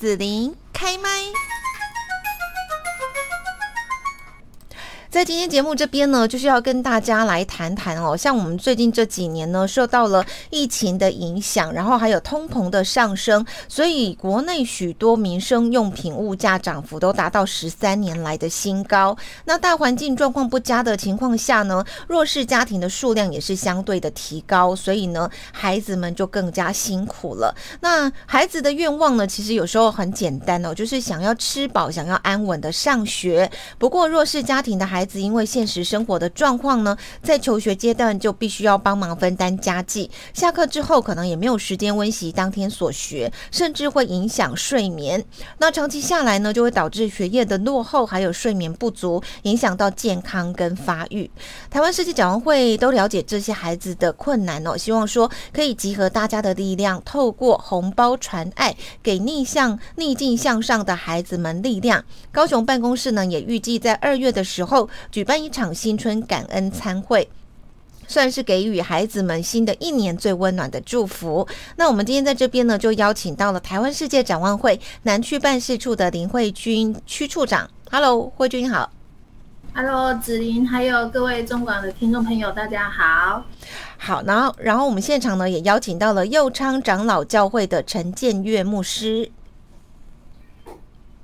子琳开麦。在今天节目这边呢，就是要跟大家来谈谈哦，像我们最近这几年呢，受到了疫情的影响，然后还有通膨的上升，所以国内许多民生用品物价涨幅都达到十三年来的新高。那大环境状况不佳的情况下呢，弱势家庭的数量也是相对的提高，所以呢，孩子们就更加辛苦了。那孩子的愿望呢，其实有时候很简单哦，就是想要吃饱，想要安稳的上学。不过弱势家庭的孩孩子因为现实生活的状况呢，在求学阶段就必须要帮忙分担家计，下课之后可能也没有时间温习当天所学，甚至会影响睡眠。那长期下来呢，就会导致学业的落后，还有睡眠不足，影响到健康跟发育。台湾世界展望会都了解这些孩子的困难哦，希望说可以集合大家的力量，透过红包传爱，给逆向逆境向上的孩子们力量。高雄办公室呢，也预计在二月的时候。举办一场新春感恩餐会，算是给予孩子们新的一年最温暖的祝福。那我们今天在这边呢，就邀请到了台湾世界展望会南区办事处的林慧君区处长。Hello，慧君好。Hello，子林，还有各位中广的听众朋友，大家好。好，然后，然后我们现场呢也邀请到了右昌长老教会的陈建岳牧师。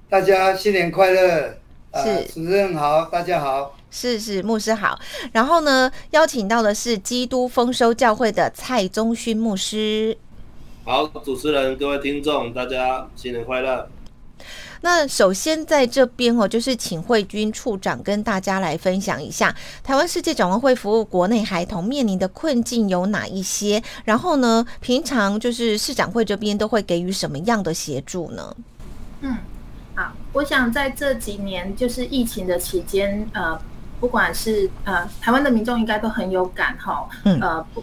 大家新年快乐。是、呃、主持人好，大家好。是是，牧师好。然后呢，邀请到的是基督丰收教会的蔡宗勋牧师。好，主持人、各位听众，大家新年快乐。那首先在这边哦，就是请慧君处长跟大家来分享一下，台湾世界展望会服务国内孩童面临的困境有哪一些？然后呢，平常就是市长会这边都会给予什么样的协助呢？嗯。好，我想在这几年就是疫情的期间，呃，不管是呃台湾的民众应该都很有感哈，呃不，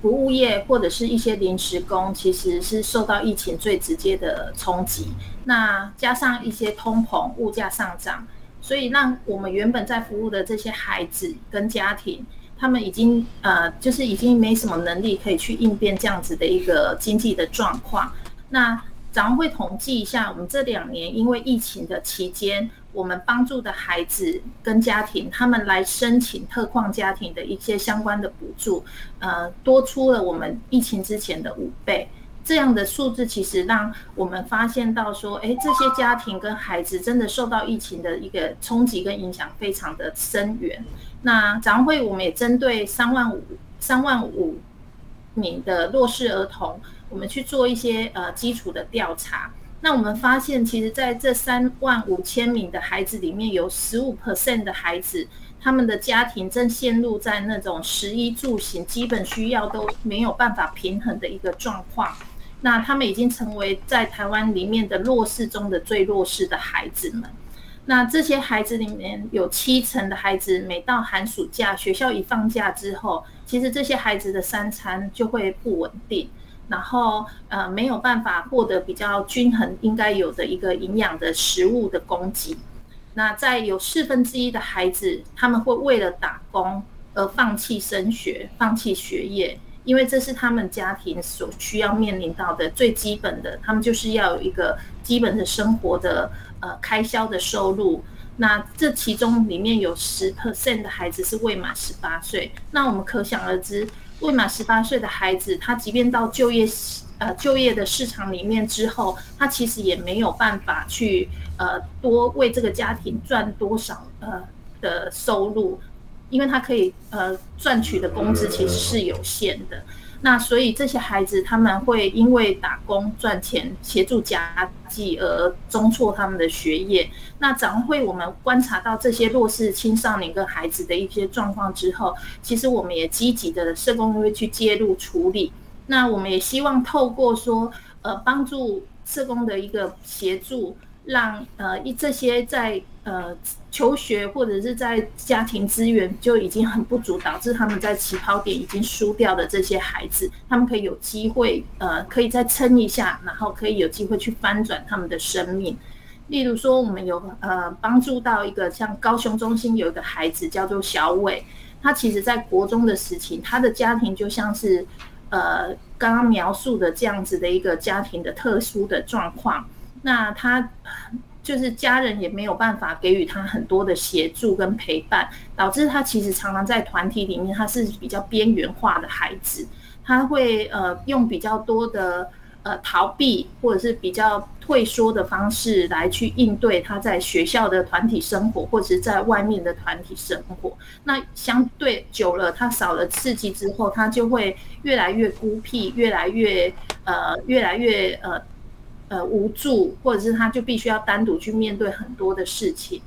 服务业或者是一些临时工，其实是受到疫情最直接的冲击。那加上一些通膨、物价上涨，所以让我们原本在服务的这些孩子跟家庭，他们已经呃就是已经没什么能力可以去应变这样子的一个经济的状况。那展会统计一下，我们这两年因为疫情的期间，我们帮助的孩子跟家庭，他们来申请特况家庭的一些相关的补助，呃，多出了我们疫情之前的五倍。这样的数字其实让我们发现到说，哎，这些家庭跟孩子真的受到疫情的一个冲击跟影响非常的深远。那展会我们也针对三万五三万五名的弱势儿童。我们去做一些呃基础的调查，那我们发现，其实在这三万五千名的孩子里面，有十五 percent 的孩子，他们的家庭正陷入在那种食衣住行基本需要都没有办法平衡的一个状况。那他们已经成为在台湾里面的弱势中的最弱势的孩子们。那这些孩子里面有七成的孩子，每到寒暑假，学校一放假之后，其实这些孩子的三餐就会不稳定。然后，呃，没有办法获得比较均衡应该有的一个营养的食物的供给。那在有四分之一的孩子，他们会为了打工而放弃升学、放弃学业，因为这是他们家庭所需要面临到的最基本的，他们就是要有一个基本的生活的呃开销的收入。那这其中里面有十 percent 的孩子是未满十八岁，那我们可想而知。未满十八岁的孩子，他即便到就业市呃就业的市场里面之后，他其实也没有办法去呃多为这个家庭赚多少呃的收入，因为他可以呃赚取的工资其实是有限的。那所以这些孩子他们会因为打工赚钱协助家计而中错他们的学业。那展会我们观察到这些弱势青少年跟孩子的一些状况之后，其实我们也积极的社工会去介入处理。那我们也希望透过说呃帮助社工的一个协助。让呃一这些在呃求学或者是在家庭资源就已经很不足，导致他们在起跑点已经输掉的这些孩子，他们可以有机会呃可以再撑一下，然后可以有机会去翻转他们的生命。例如说，我们有呃帮助到一个像高雄中心有一个孩子叫做小伟，他其实在国中的时期，他的家庭就像是呃刚刚描述的这样子的一个家庭的特殊的状况。那他就是家人也没有办法给予他很多的协助跟陪伴，导致他其实常常在团体里面他是比较边缘化的孩子，他会呃用比较多的。呃，逃避或者是比较退缩的方式来去应对他在学校的团体生活，或者是在外面的团体生活。那相对久了，他少了刺激之后，他就会越来越孤僻，越来越呃，越来越呃呃无助，或者是他就必须要单独去面对很多的事情。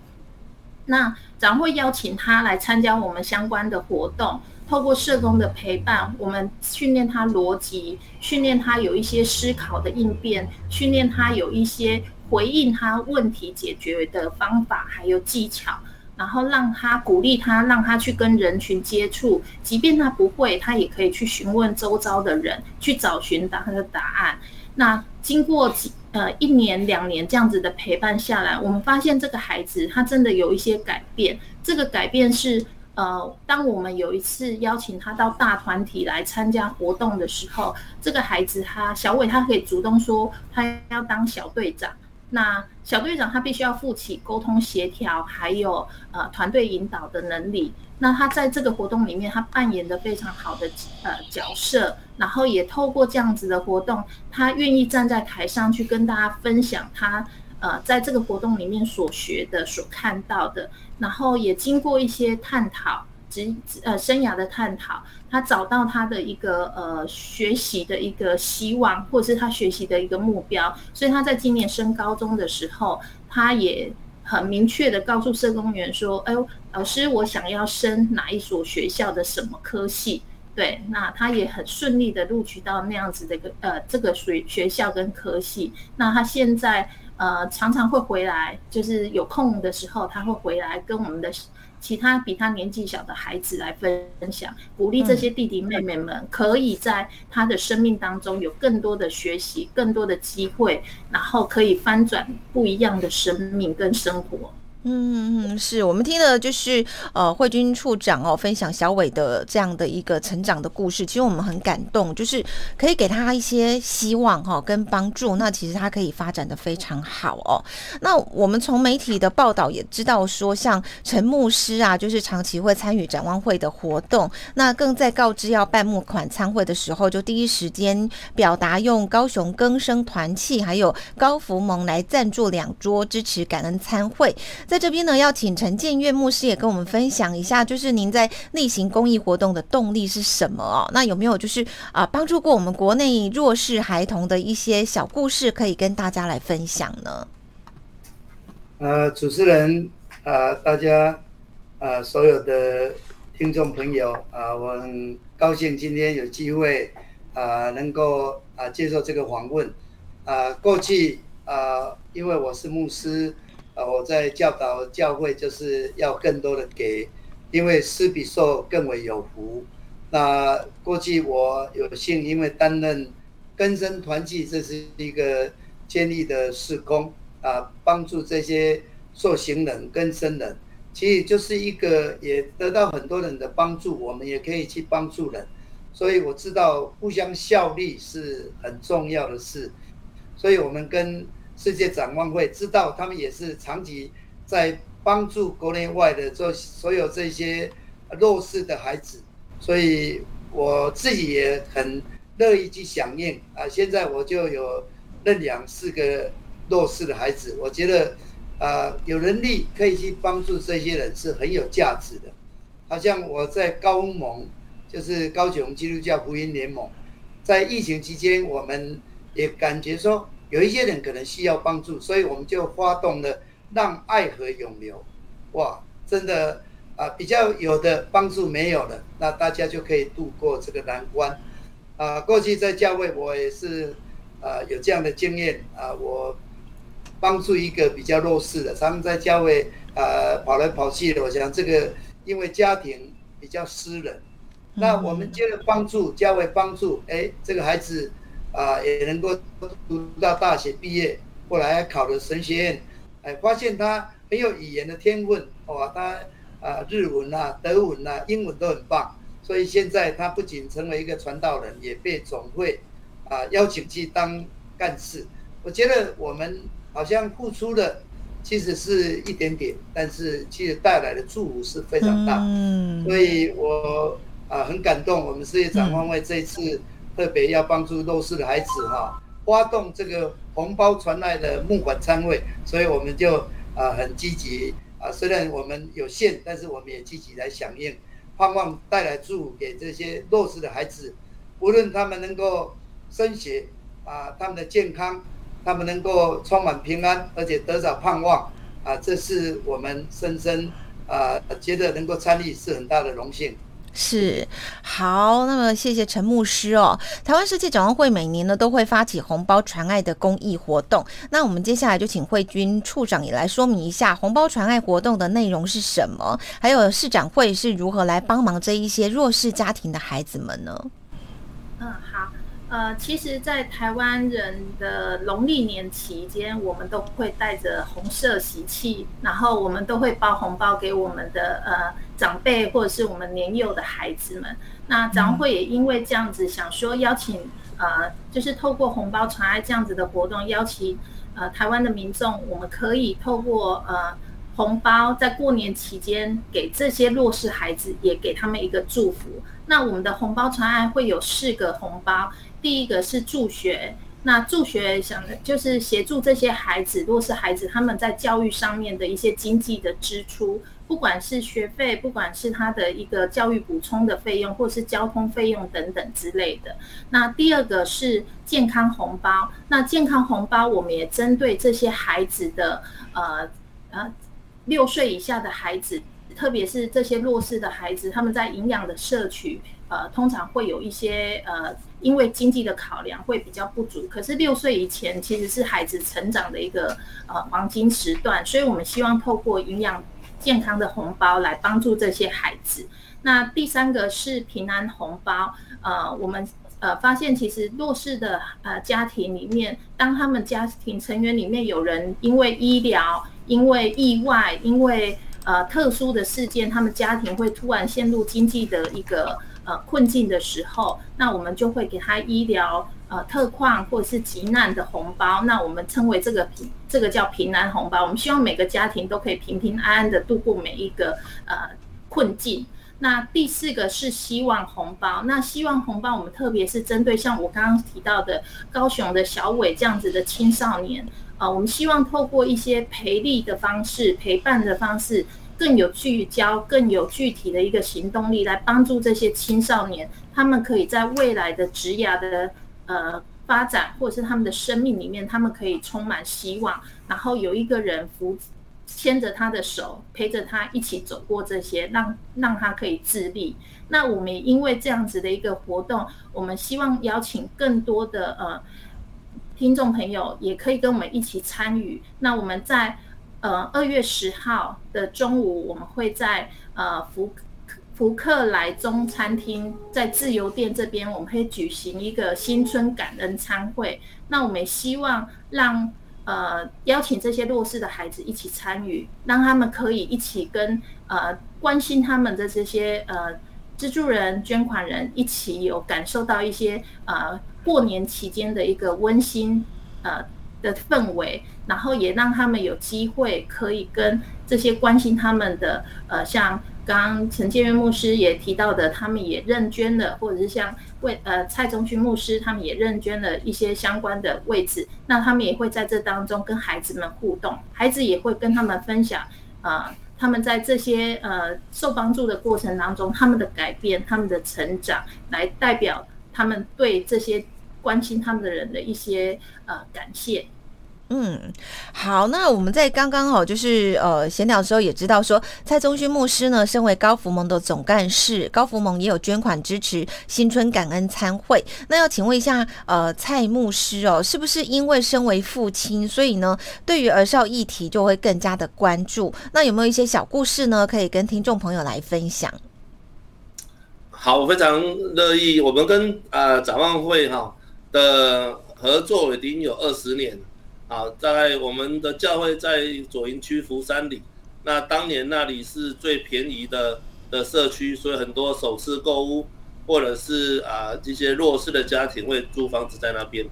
那长会邀请他来参加我们相关的活动。透过社工的陪伴，我们训练他逻辑，训练他有一些思考的应变，训练他有一些回应他问题解决的方法，还有技巧，然后让他鼓励他，让他去跟人群接触，即便他不会，他也可以去询问周遭的人，去找寻他的答案。那经过几呃一年两年这样子的陪伴下来，我们发现这个孩子他真的有一些改变，这个改变是。呃，当我们有一次邀请他到大团体来参加活动的时候，这个孩子他小伟他可以主动说他要当小队长。那小队长他必须要负起沟通协调，还有呃团队引导的能力。那他在这个活动里面，他扮演的非常好的呃角色，然后也透过这样子的活动，他愿意站在台上去跟大家分享他。呃，在这个活动里面所学的、所看到的，然后也经过一些探讨，职呃生涯的探讨，他找到他的一个呃学习的一个希望，或者是他学习的一个目标。所以他在今年升高中的时候，他也很明确的告诉社工员说：“哎呦，老师，我想要升哪一所学校的什么科系？”对，那他也很顺利的录取到那样子的一个呃这个学学校跟科系。那他现在。呃，常常会回来，就是有空的时候，他会回来跟我们的其他比他年纪小的孩子来分享，鼓励这些弟弟妹妹们可以在他的生命当中有更多的学习，更多的机会，然后可以翻转不一样的生命跟生活。嗯，是我们听的就是呃慧君处长哦分享小伟的这样的一个成长的故事，其实我们很感动，就是可以给他一些希望哈、哦、跟帮助，那其实他可以发展的非常好哦。那我们从媒体的报道也知道说，像陈牧师啊，就是长期会参与展望会的活动，那更在告知要办募款餐会的时候，就第一时间表达用高雄更生团契还有高福盟来赞助两桌支持感恩餐会。在这边呢，要请陈建岳牧师也跟我们分享一下，就是您在例行公益活动的动力是什么哦？那有没有就是啊，帮助过我们国内弱势孩童的一些小故事，可以跟大家来分享呢？呃，主持人、呃，大家、呃，所有的听众朋友啊、我很高兴今天有机会啊、能够啊、接受这个访问啊、呃。过去啊、因为我是牧师。啊，我在教导教会，就是要更多的给，因为施比受更为有福。那过去我有幸，因为担任根生团契，这是一个建立的事工啊，帮助这些受刑人、更生人，其实就是一个也得到很多人的帮助，我们也可以去帮助人。所以我知道互相效力是很重要的事，所以我们跟。世界展望会知道，他们也是长期在帮助国内外的做所有这些弱势的孩子，所以我自己也很乐意去响应啊。现在我就有认养四个弱势的孩子，我觉得啊，有能力可以去帮助这些人是很有价值的。好像我在高盟，就是高雄基督教福音联盟，在疫情期间，我们也感觉说。有一些人可能需要帮助，所以我们就发动了“让爱河永流”。哇，真的啊，比较有的帮助没有了，那大家就可以度过这个难关。啊，过去在教会我也是啊有这样的经验啊，我帮助一个比较弱势的，他们在教会啊跑来跑去的，我想这个因为家庭比较私人，那我们接着帮助教会帮助，哎，这个孩子。啊，也能够读到大学毕业，后来还考了神学院，哎，发现他很有语言的天分，哇，他啊日文啊、德文啊、英文都很棒，所以现在他不仅成为一个传道人，也被总会啊邀请去当干事。我觉得我们好像付出的其实是一点点，但是其实带来的祝福是非常大。嗯，所以我啊很感动，我们事业展望会这一次特别要帮助弱势的孩子哈，发动这个红包传来的募款餐会，所以我们就啊很积极啊，虽然我们有限，但是我们也积极来响应，盼望带来祝福给这些弱势的孩子，无论他们能够升学啊，他们的健康。他们能够充满平安，而且得到盼望，啊，这是我们深深啊觉得能够参与是很大的荣幸。是，好，那么谢谢陈牧师哦。台湾世界展望会每年呢都会发起红包传爱的公益活动，那我们接下来就请慧君处长也来说明一下红包传爱活动的内容是什么，还有市长会是如何来帮忙这一些弱势家庭的孩子们呢？嗯，好。呃，其实，在台湾人的农历年期间，我们都会带着红色喜气，然后我们都会包红包给我们的呃长辈或者是我们年幼的孩子们。那展会也因为这样子，想说邀请呃，就是透过红包传爱这样子的活动，邀请呃台湾的民众，我们可以透过呃红包，在过年期间给这些弱势孩子，也给他们一个祝福。那我们的红包传爱会有四个红包。第一个是助学，那助学想的就是协助这些孩子，若是孩子他们在教育上面的一些经济的支出，不管是学费，不管是他的一个教育补充的费用，或是交通费用等等之类的。那第二个是健康红包，那健康红包我们也针对这些孩子的呃呃六岁以下的孩子，特别是这些弱势的孩子，他们在营养的摄取，呃，通常会有一些呃。因为经济的考量会比较不足，可是六岁以前其实是孩子成长的一个呃黄金时段，所以我们希望透过营养健康的红包来帮助这些孩子。那第三个是平安红包，呃，我们呃发现其实弱势的呃家庭里面，当他们家庭成员里面有人因为医疗、因为意外、因为呃特殊的事件，他们家庭会突然陷入经济的一个。呃，困境的时候，那我们就会给他医疗呃特况或者是急难的红包，那我们称为这个平，这个叫平安红包。我们希望每个家庭都可以平平安安的度过每一个呃困境。那第四个是希望红包，那希望红包我们特别是针对像我刚刚提到的高雄的小伟这样子的青少年，啊，我们希望透过一些陪力的方式、陪伴的方式。更有聚焦、更有具体的一个行动力，来帮助这些青少年，他们可以在未来的职涯的呃发展，或者是他们的生命里面，他们可以充满希望，然后有一个人扶牵着他的手，陪着他一起走过这些，让让他可以自立。那我们也因为这样子的一个活动，我们希望邀请更多的呃听众朋友，也可以跟我们一起参与。那我们在。呃，二月十号的中午，我们会在呃福福克莱中餐厅，在自由店这边，我们会举行一个新春感恩餐会。那我们希望让呃邀请这些弱势的孩子一起参与，让他们可以一起跟呃关心他们的这些呃资助人、捐款人一起有感受到一些呃过年期间的一个温馨呃。的氛围，然后也让他们有机会可以跟这些关心他们的，呃，像刚刚陈建渊牧师也提到的，他们也认捐了，或者是像为呃蔡宗勋牧师，他们也认捐了一些相关的位置，那他们也会在这当中跟孩子们互动，孩子也会跟他们分享，啊、呃，他们在这些呃受帮助的过程当中，他们的改变，他们的成长，来代表他们对这些。关心他们的人的一些呃感谢，嗯，好，那我们在刚刚好就是呃闲聊的时候也知道说，蔡宗勋牧师呢，身为高福盟的总干事，高福盟也有捐款支持新春感恩餐会。那要请问一下，呃，蔡牧师哦，是不是因为身为父亲，所以呢，对于儿少议题就会更加的关注？那有没有一些小故事呢，可以跟听众朋友来分享？好，我非常乐意，我们跟呃展望会哈。的合作已经有二十年，啊，在我们的教会在左营区福山里，那当年那里是最便宜的的社区，所以很多首次购物或者是啊这些弱势的家庭会租房子在那边，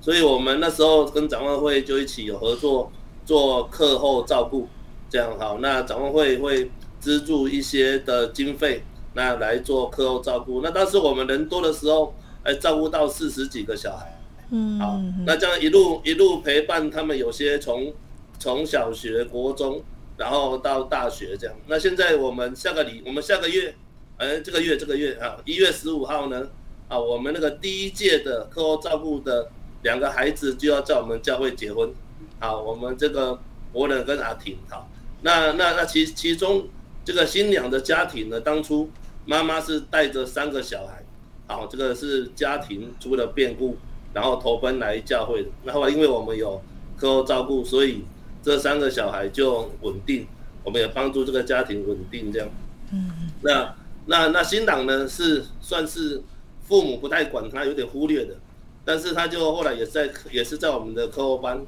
所以我们那时候跟展望会就一起有合作做课后照顾，这样好。那展望会会资助一些的经费，那来做课后照顾。那当时我们人多的时候，哎，照顾到四十几个小孩，嗯，好，那这样一路一路陪伴他们，有些从从小学、国中，然后到大学这样。那现在我们下个礼，我们下个月，哎，这个月这个月啊，一月十五号呢，啊，我们那个第一届的课后照顾的两个孩子就要在我们教会结婚，好，我们这个伯乐跟阿婷，好，那那那其其中这个新娘的家庭呢，当初妈妈是带着三个小孩，好，这个是家庭出了变故，然后投奔来教会的。然后来因为我们有课后照顾，所以。这三个小孩就稳定，我们也帮助这个家庭稳定这样。嗯，那那那新郎呢是算是父母不太管他，有点忽略的，但是他就后来也在也是在我们的课后班，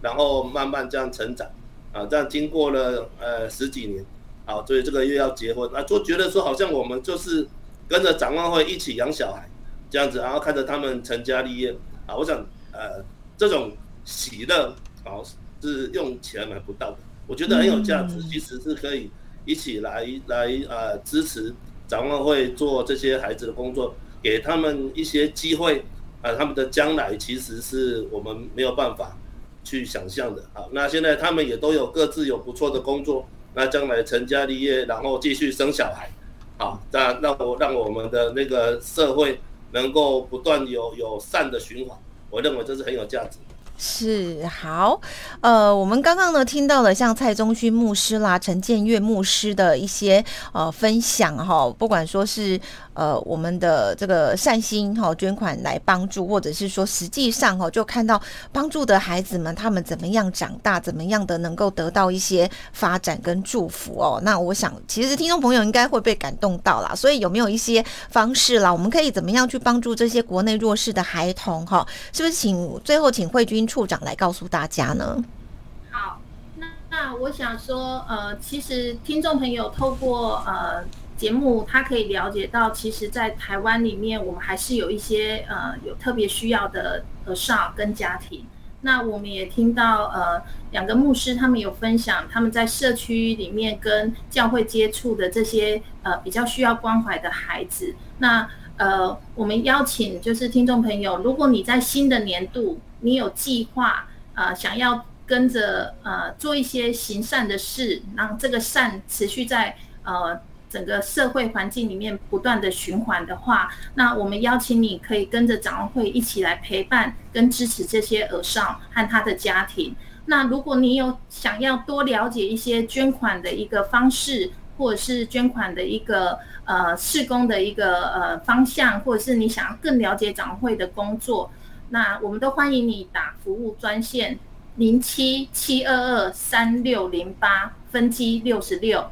然后慢慢这样成长啊，这样经过了呃十几年，啊，所以这个月要结婚啊，就觉得说好像我们就是跟着展望会一起养小孩这样子，然后看着他们成家立业啊，我想呃这种喜乐啊。是用钱买不到的，我觉得很有价值，其实是可以一起来来呃支持展望会做这些孩子的工作，给他们一些机会啊，他们的将来其实是我们没有办法去想象的。好，那现在他们也都有各自有不错的工作，那将来成家立业，然后继续生小孩，好，那那我让我们的那个社会能够不断有有善的循环，我认为这是很有价值。是好，呃，我们刚刚呢听到了像蔡宗勋牧师啦、陈建岳牧师的一些呃分享哈，不管说是。呃，我们的这个善心哈捐款来帮助，或者是说实际上哈就看到帮助的孩子们他们怎么样长大，怎么样的能够得到一些发展跟祝福哦。那我想，其实听众朋友应该会被感动到啦。所以有没有一些方式啦？我们可以怎么样去帮助这些国内弱势的孩童哈？是不是请最后请慧君处长来告诉大家呢？好，那那我想说，呃，其实听众朋友透过呃。节目，他可以了解到，其实，在台湾里面，我们还是有一些呃有特别需要的儿少跟家庭。那我们也听到呃两个牧师他们有分享他们在社区里面跟教会接触的这些呃比较需要关怀的孩子。那呃我们邀请就是听众朋友，如果你在新的年度你有计划呃想要跟着呃做一些行善的事，让这个善持续在呃。整个社会环境里面不断的循环的话，那我们邀请你可以跟着展会一起来陪伴跟支持这些耳少和他的家庭。那如果你有想要多了解一些捐款的一个方式，或者是捐款的一个呃事工的一个呃方向，或者是你想要更了解展会的工作，那我们都欢迎你打服务专线零七七二二三六零八分机六十六。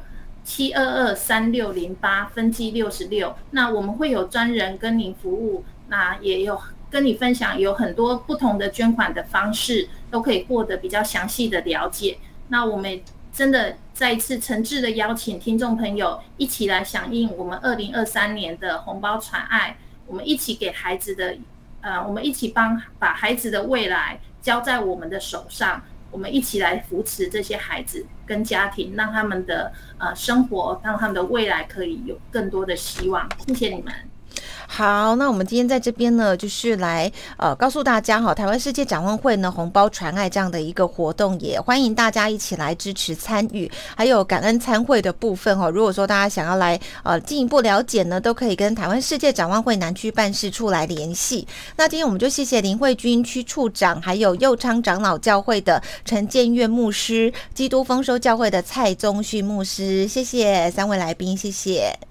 七二二三六零八分机六十六，那我们会有专人跟您服务，那也有跟你分享有很多不同的捐款的方式，都可以获得比较详细的了解。那我们真的再一次诚挚的邀请听众朋友一起来响应我们二零二三年的红包传爱，我们一起给孩子的，呃，我们一起帮把孩子的未来交在我们的手上。我们一起来扶持这些孩子跟家庭，让他们的呃生活，让他们的未来可以有更多的希望。谢谢你们。好，那我们今天在这边呢，就是来呃告诉大家哈，台湾世界展望会呢红包传爱这样的一个活动，也欢迎大家一起来支持参与，还有感恩参会的部分哈。如果说大家想要来呃进一步了解呢，都可以跟台湾世界展望会南区办事处来联系。那今天我们就谢谢林慧君区处长，还有右昌长老教会的陈建岳牧师，基督丰收教会的蔡宗旭牧师，谢谢三位来宾，谢谢。